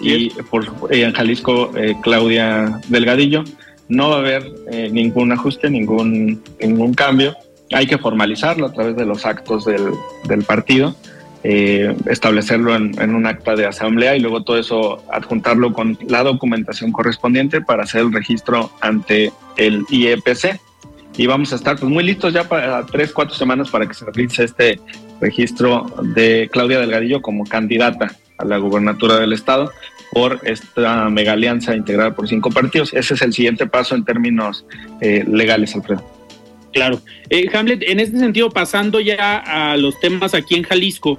y por, en Jalisco eh, Claudia Delgadillo. No va a haber eh, ningún ajuste, ningún, ningún cambio hay que formalizarlo a través de los actos del, partido eh, establecerlo en, en, un acta de asamblea y luego todo eso adjuntarlo con la documentación correspondiente para hacer el registro ante el IEPC. Y vamos a estar pues, muy listos ya para tres, cuatro semanas para que se realice este registro de Claudia Delgadillo como candidata a la gubernatura del estado por esta mega alianza integrada por cinco partidos. Ese es el siguiente paso en términos eh, legales, Alfredo. Claro. Eh, Hamlet, en este sentido, pasando ya a los temas aquí en Jalisco,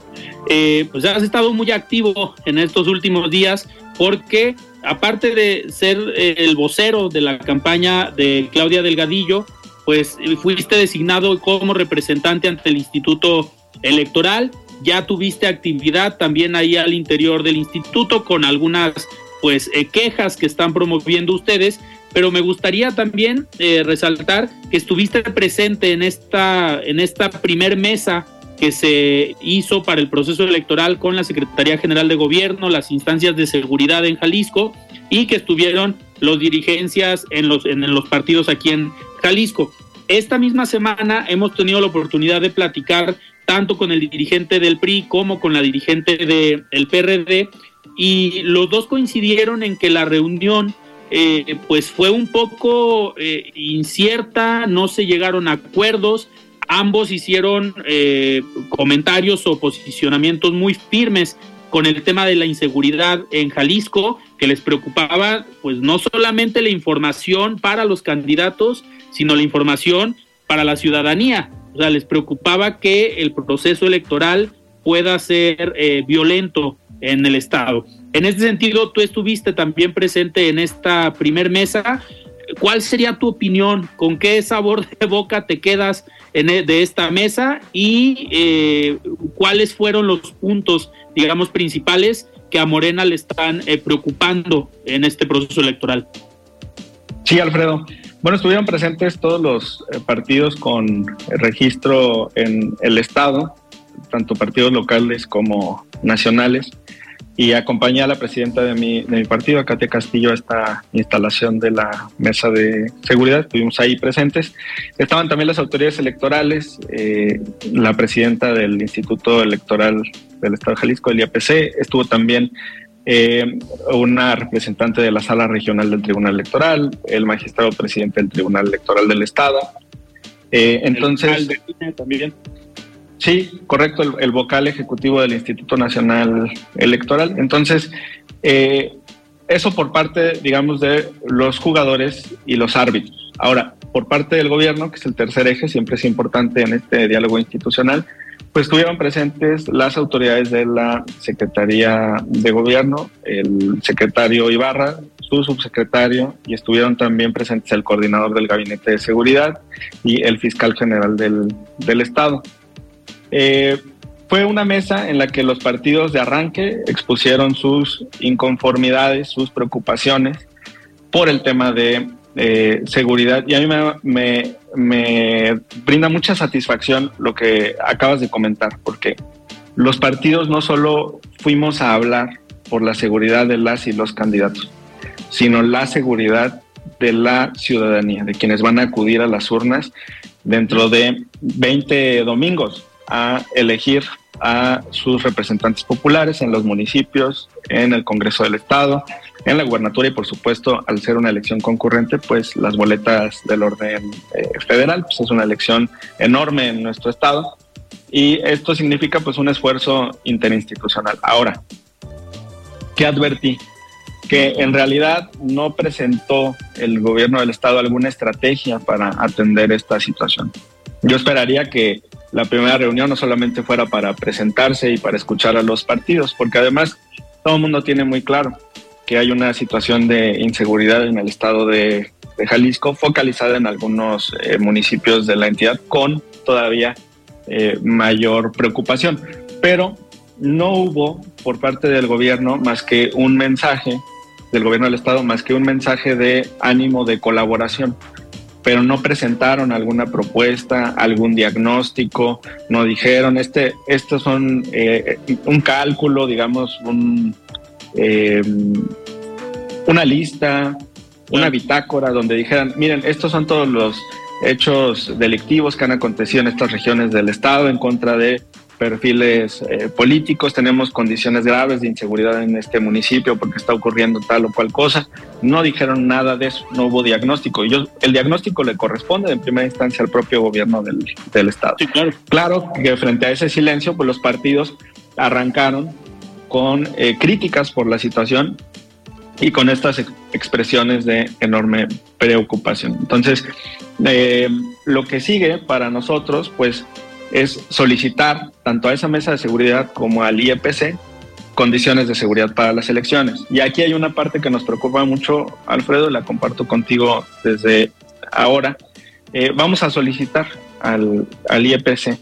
eh, pues has estado muy activo en estos últimos días porque aparte de ser eh, el vocero de la campaña de Claudia Delgadillo, pues fuiste designado como representante ante el Instituto Electoral, ya tuviste actividad también ahí al interior del instituto con algunas pues eh, quejas que están promoviendo ustedes pero me gustaría también eh, resaltar que estuviste presente en esta, en esta primer mesa que se hizo para el proceso electoral con la Secretaría General de Gobierno, las instancias de seguridad en Jalisco y que estuvieron los dirigencias en los, en los partidos aquí en Jalisco. Esta misma semana hemos tenido la oportunidad de platicar tanto con el dirigente del PRI como con la dirigente del PRD y los dos coincidieron en que la reunión eh, pues fue un poco eh, incierta, no se llegaron a acuerdos, ambos hicieron eh, comentarios o posicionamientos muy firmes con el tema de la inseguridad en Jalisco, que les preocupaba pues no solamente la información para los candidatos, sino la información para la ciudadanía. O sea, les preocupaba que el proceso electoral pueda ser violento en el Estado. En este sentido, tú estuviste también presente en esta primer mesa. ¿Cuál sería tu opinión? ¿Con qué sabor de boca te quedas e, de esta mesa? ¿Y eh, cuáles fueron los puntos, digamos, principales que a Morena le están eh, preocupando en este proceso electoral? Sí, Alfredo. Bueno, estuvieron presentes todos los eh, partidos con registro en el Estado, tanto partidos locales como nacionales y acompañé a la presidenta de mi, de mi partido, Katia Castillo, a esta instalación de la mesa de seguridad. Estuvimos ahí presentes. Estaban también las autoridades electorales, eh, la presidenta del Instituto Electoral del Estado de Jalisco, el IAPC, estuvo también eh, una representante de la sala regional del Tribunal Electoral, el magistrado presidente del Tribunal Electoral del Estado. Eh, entonces, también. Sí, correcto, el, vocal ejecutivo del Instituto Nacional Electoral. Entonces, eh, eso por parte, digamos, de los jugadores y los árbitros. Ahora, por parte del gobierno, que es el tercer eje, siempre es importante en este diálogo institucional, pues estuvieron presentes las autoridades de la Secretaría de Gobierno, el secretario Ibarra, su subsecretario, y estuvieron también presentes el coordinador del Gabinete de Seguridad y el fiscal general del, del Estado. Eh, fue una mesa en la que los partidos de arranque expusieron sus inconformidades, sus preocupaciones por el tema de eh, seguridad. Y a mí me, brinda mucha satisfacción lo que acabas de comentar, porque los partidos no solo fuimos a hablar por la seguridad de las y los candidatos, sino la seguridad de la ciudadanía, de quienes van a acudir a las urnas dentro de 20 domingos a elegir a sus representantes populares en los municipios, en el Congreso del Estado, en la gubernatura y por supuesto al ser una elección concurrente, pues las boletas del orden eh, federal, pues es una elección enorme en nuestro estado y esto significa pues un esfuerzo interinstitucional. Ahora, ¿qué advertí? Que en realidad no presentó el gobierno del estado alguna estrategia para atender esta situación. Yo esperaría que la primera reunión no solamente fuera para presentarse y para escuchar a los partidos, porque además todo el mundo tiene muy claro que hay una situación de inseguridad en el estado de, Jalisco, focalizada en algunos eh, municipios de la entidad con todavía eh, mayor preocupación. Pero no hubo por parte del gobierno más que un mensaje, del gobierno del estado, más que un mensaje de ánimo de colaboración pero no presentaron alguna propuesta, algún diagnóstico, no dijeron, este, estos son eh, un cálculo, digamos, un, eh, una lista, una bitácora donde dijeran, miren, estos son todos los hechos delictivos que han acontecido en estas regiones del Estado en contra de perfiles eh, políticos, tenemos condiciones graves de inseguridad en este municipio porque está ocurriendo tal o cual cosa. No dijeron nada de eso, no hubo diagnóstico. Y yo, el diagnóstico le corresponde en primera instancia al propio gobierno del, del Estado. claro. claro que frente a ese silencio, pues los partidos arrancaron con eh, críticas por la situación y con estas expresiones de enorme preocupación. Entonces, eh, lo que sigue para nosotros, pues, es solicitar tanto a esa mesa de seguridad como al IEPC condiciones de seguridad para las elecciones. Y aquí hay una parte que nos preocupa mucho, Alfredo, la comparto contigo desde ahora. Eh, vamos a solicitar al, al IEPC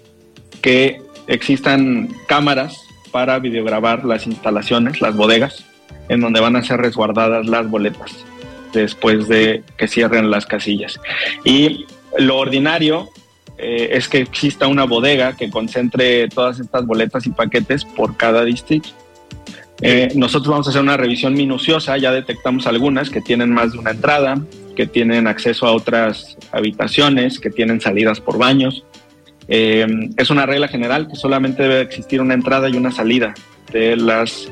que existan cámaras para videograbar las instalaciones, las bodegas, en donde van a ser resguardadas las boletas después de que cierren las casillas. Y lo ordinario eh, es que exista una bodega que concentre todas estas boletas y paquetes por cada distrito. Eh, nosotros vamos a hacer una revisión minuciosa, ya detectamos algunas que tienen más de una entrada, que tienen acceso a otras habitaciones, que tienen salidas por baños. Eh, es una regla general que solamente debe existir una entrada y una salida de las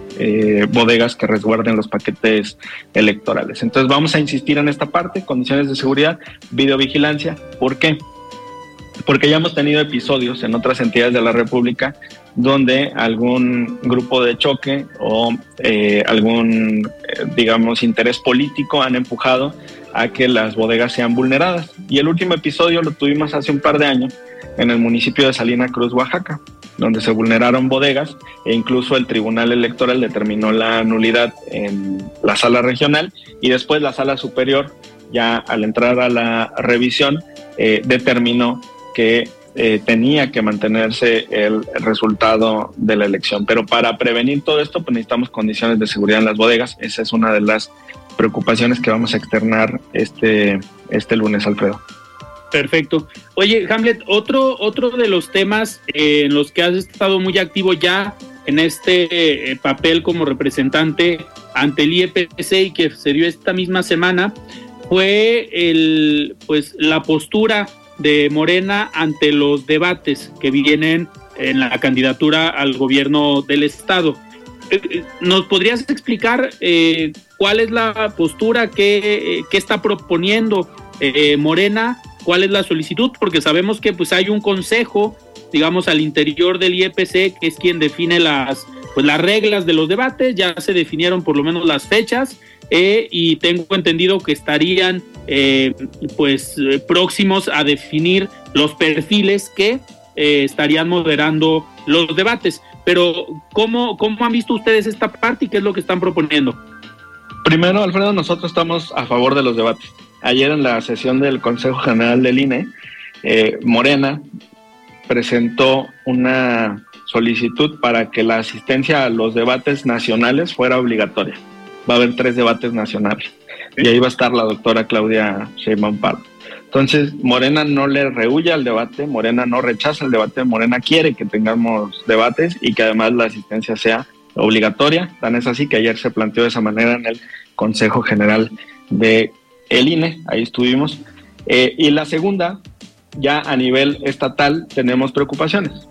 bodegas que resguarden los paquetes electorales. Entonces vamos a insistir en esta parte, condiciones de seguridad, videovigilancia. ¿Por qué? Porque ya hemos tenido episodios en otras entidades de la República donde algún grupo de choque o eh, algún, digamos, interés político han empujado a que las bodegas sean vulneradas. Y el último episodio lo tuvimos hace un par de años en el municipio de Salina Cruz, Oaxaca, donde se vulneraron bodegas e incluso el Tribunal Electoral determinó la nulidad en la sala regional y después la sala superior, ya al entrar a la revisión, eh, determinó que eh, tenía que mantenerse el resultado de la elección. Pero para prevenir todo esto, pues necesitamos condiciones de seguridad en las bodegas. Esa es una de las preocupaciones que vamos a externar este, este lunes, Alfredo. Perfecto. Oye, Hamlet, otro, otro de los temas eh, en los que has estado muy activo ya en este eh, papel como representante ante el IEPC y que se dio esta misma semana fue el, pues, la postura de Morena ante los debates que vienen en la candidatura al gobierno del Estado. Eh, ¿Nos podrías explicar cuál es la postura que, que está proponiendo Morena cuál es la solicitud, porque sabemos que pues hay un consejo, digamos, al interior del IEPC, que es quien define las, pues, las reglas de los debates, ya se definieron por lo menos las fechas, eh, y tengo entendido que estarían eh, pues eh, próximos a definir los perfiles que estarían moderando los debates. Pero, ¿cómo, ¿cómo han visto ustedes esta parte y qué es lo que están proponiendo? Primero, Alfredo, nosotros estamos a favor de los debates ayer en la sesión del Consejo General del INE, eh, Morena presentó una solicitud para que la asistencia a los debates nacionales fuera obligatoria. Va a haber tres debates nacionales y ahí va a estar la doctora Claudia Sheinbaum Pardo. Entonces, Morena no le rehuye al debate, Morena no rechaza el debate, Morena quiere que tengamos debates y que además la asistencia sea obligatoria. Tan es así que ayer se planteó de esa manera en el Consejo General de el INE, ahí estuvimos. Eh, y la segunda, ya a nivel estatal tenemos preocupaciones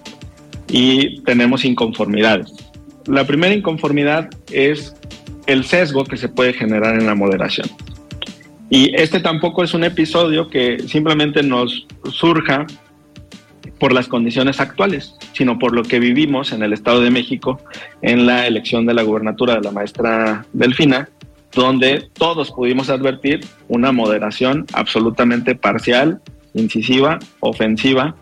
y tenemos inconformidades. La primera inconformidad es el sesgo que se puede generar en la moderación. Y este tampoco es un episodio que simplemente nos surja por las condiciones actuales, sino por lo que vivimos en el Estado de México en la elección de la gubernatura de la maestra Delfina, donde todos pudimos advertir una moderación absolutamente parcial, incisiva, ofensiva.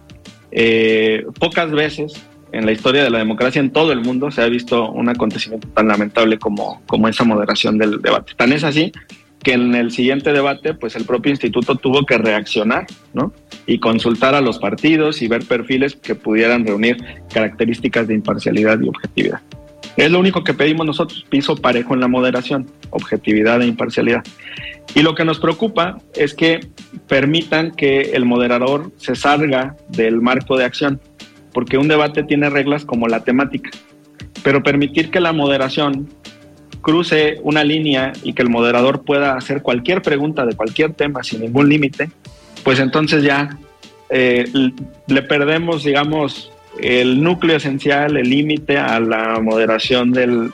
Eh, pocas veces en la historia de la democracia en todo el mundo se ha visto un acontecimiento tan lamentable como, como esa moderación del debate. Tan es así que en el siguiente debate, pues el propio instituto tuvo que reaccionar, ¿no? Y consultar a los partidos y ver perfiles que pudieran reunir características de imparcialidad y objetividad. Es lo único que pedimos nosotros, piso parejo en la moderación, objetividad e imparcialidad. Y lo que nos preocupa es que permitan que el moderador se salga del marco de acción, porque un debate tiene reglas como la temática, pero permitir que la moderación cruce una línea y que el moderador pueda hacer cualquier pregunta de cualquier tema sin ningún límite, pues entonces ya eh, le perdemos, digamos, el núcleo esencial, el límite a la moderación del,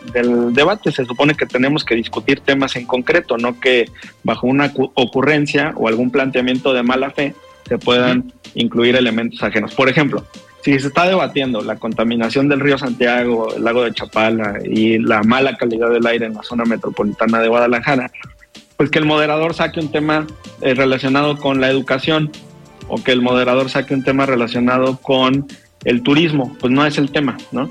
debate. Se supone que tenemos que discutir temas en concreto, no que bajo una ocurrencia o algún planteamiento de mala fe se puedan incluir elementos ajenos. Por ejemplo, si se está debatiendo la contaminación del río Santiago, el lago de Chapala y la mala calidad del aire en la zona metropolitana de Guadalajara, pues que el moderador saque un tema eh, relacionado con la educación o que el moderador saque un tema relacionado con el turismo, pues no es el tema, ¿no?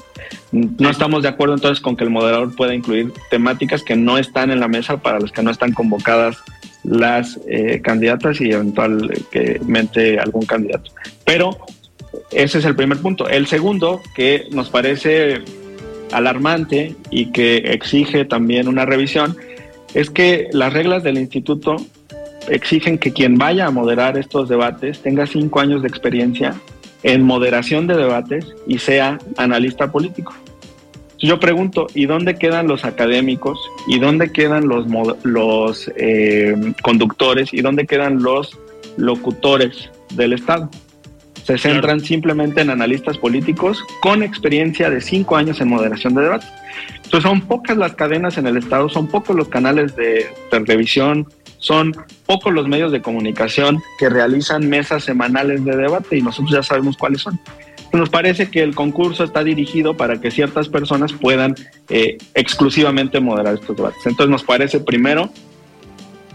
No estamos de acuerdo entonces con que el moderador pueda incluir temáticas que no están en la mesa para las que no están convocadas las eh, candidatas y eventualmente algún candidato. Pero ese es el primer punto. El segundo, que nos parece alarmante y que exige también una revisión, es que las reglas del instituto exigen que quien vaya a moderar estos debates tenga cinco años de experiencia en moderación de debates y sea analista político. Yo pregunto, ¿y dónde quedan los académicos? ¿Y dónde quedan los, los eh, conductores? ¿Y dónde quedan los locutores del Estado? Se centran simplemente en analistas políticos con experiencia de cinco años en moderación de debates. Entonces son pocas las cadenas en el Estado, son pocos los canales de televisión, son pocos los medios de comunicación que realizan mesas semanales de debate y nosotros ya sabemos cuáles son. Nos parece que el concurso está dirigido para que ciertas personas puedan eh, exclusivamente moderar estos debates. Entonces nos parece primero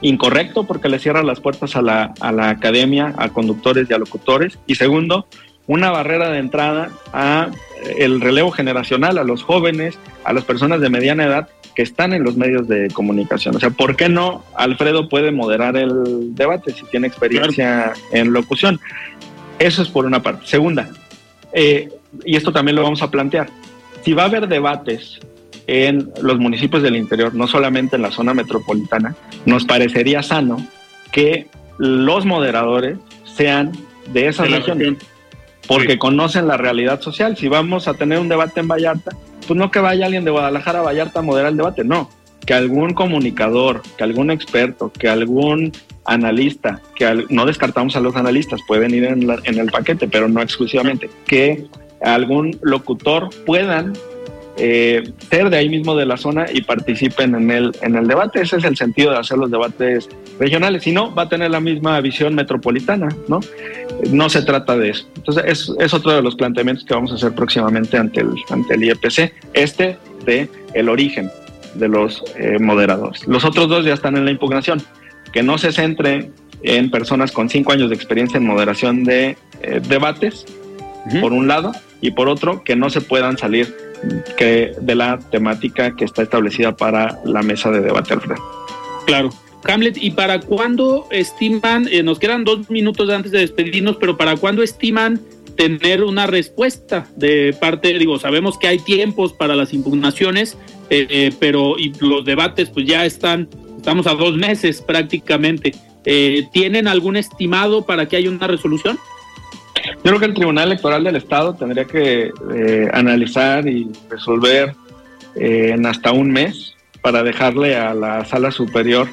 incorrecto porque le cierra las puertas a la, a la academia, a conductores y a locutores. Y segundo, una barrera de entrada a eh, el relevo generacional, a los jóvenes, a las personas de mediana edad que están en los medios de comunicación. O sea, ¿por qué no Alfredo puede moderar el debate si tiene experiencia en locución? Eso es por una parte. Segunda, eh, y esto también lo vamos a plantear, si va a haber debates en los municipios del interior, no solamente en la zona metropolitana, nos parecería sano que los moderadores sean de esas regiones, porque conocen la realidad social. Si vamos a tener un debate en Vallarta, pues no que vaya alguien de Guadalajara a Vallarta a moderar el debate, no, que algún comunicador, que algún experto, que algún analista, que no descartamos a los analistas, pueden ir en, en el paquete, pero no exclusivamente, que algún locutor puedan eh, ser de ahí mismo de la zona y participen en el, en el debate. Ese es el sentido de hacer los debates regionales. Si no, va a tener la misma visión metropolitana, ¿no? No se trata de eso. Entonces, es, es otro de los planteamientos que vamos a hacer próximamente ante el, ante el IEPC. Este de el origen de los eh, moderadores. Los otros dos ya están en la impugnación. Que no se centre en personas con cinco años de experiencia en moderación de eh, debates, por un lado, y por otro, que no se puedan salir que de la temática que está establecida para la mesa de debate, Alfredo. Claro. Hamlet, ¿y para cuándo estiman, eh, nos quedan dos minutos antes de despedirnos, pero para cuándo estiman tener una respuesta de parte, digo, sabemos que hay tiempos para las impugnaciones, eh, eh, pero y los debates pues ya están, estamos a dos meses prácticamente. ¿Tienen algún estimado para que haya una resolución? Yo creo que el Tribunal Electoral del Estado tendría que eh, analizar y resolver eh, en hasta un mes para dejarle a la sala superior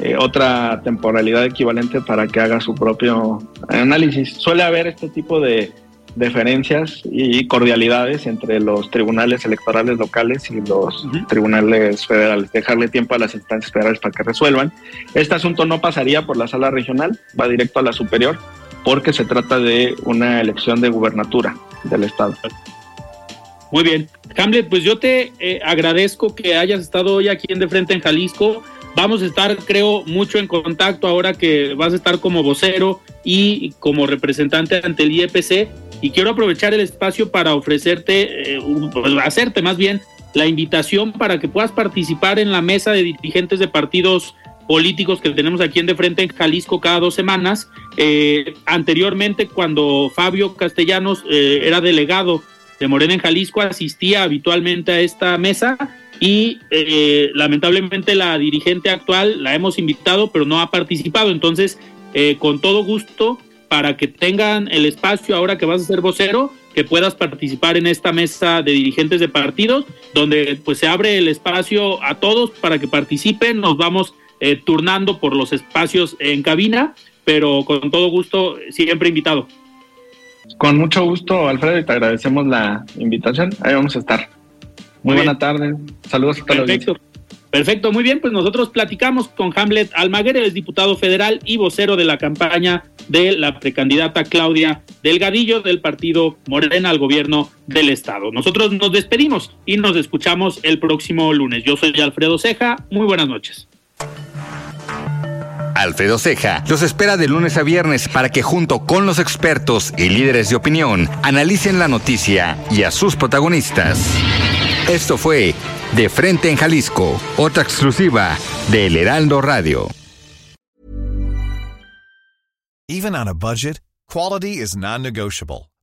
eh, otra temporalidad equivalente para que haga su propio análisis. Suele haber este tipo de deferencias y cordialidades entre los tribunales electorales locales y los tribunales federales, dejarle tiempo a las instancias federales para que resuelvan. Este asunto no pasaría por la sala regional, va directo a la superior porque se trata de una elección de gubernatura del Estado. Muy bien. Hamlet, pues yo te eh, agradezco que hayas estado hoy aquí en De Frente en Jalisco. Vamos a estar, creo, mucho en contacto ahora que vas a estar como vocero y como representante ante el IEPC. Y quiero aprovechar el espacio para ofrecerte, eh, pues, hacerte más bien la invitación para que puedas participar en la mesa de dirigentes de partidos políticos que tenemos aquí en de frente en Jalisco cada dos semanas. Eh, anteriormente, cuando Fabio Castellanos eh, era delegado de Morena en Jalisco, asistía habitualmente a esta mesa y eh, lamentablemente la dirigente actual la hemos invitado, pero no ha participado. Entonces, con todo gusto, para que tengan el espacio ahora que vas a ser vocero, que puedas participar en esta mesa de dirigentes de partidos, donde pues se abre el espacio a todos para que participen. Nos vamos eh, turnando por los espacios en cabina, pero con todo gusto, siempre invitado. Con mucho gusto, Alfredo, y te agradecemos la invitación. Ahí vamos a estar. Muy, buena tarde. Saludos a todos. Perfecto. Perfecto, muy bien, pues nosotros platicamos con Hamlet Almaguer, el diputado federal y vocero de la campaña de la precandidata Claudia Delgadillo del partido Morena al gobierno del estado. Nosotros nos despedimos y nos escuchamos el próximo lunes. Yo soy Alfredo Ceja, muy buenas noches. Alfredo Ceja los espera de lunes a viernes para que junto con los expertos y líderes de opinión analicen la noticia y a sus protagonistas. Esto fue De Frente en Jalisco, otra exclusiva de El Heraldo Radio. Even on a budget, quality is non-negotiable.